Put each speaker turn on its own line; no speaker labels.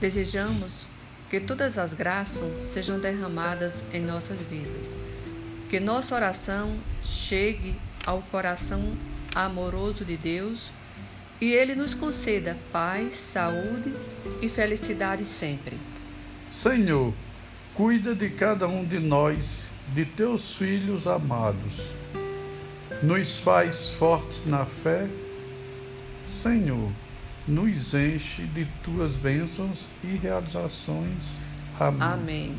Desejamos que todas as graças sejam derramadas em nossas vidas. Que nossa oração chegue ao coração amoroso de Deus e Ele nos conceda paz, saúde e felicidade sempre.
Senhor, cuida de cada um de nós, de teus filhos amados. Nos faz fortes na fé. Senhor, nos enche de tuas bênçãos e realizações. Amém.
Amém.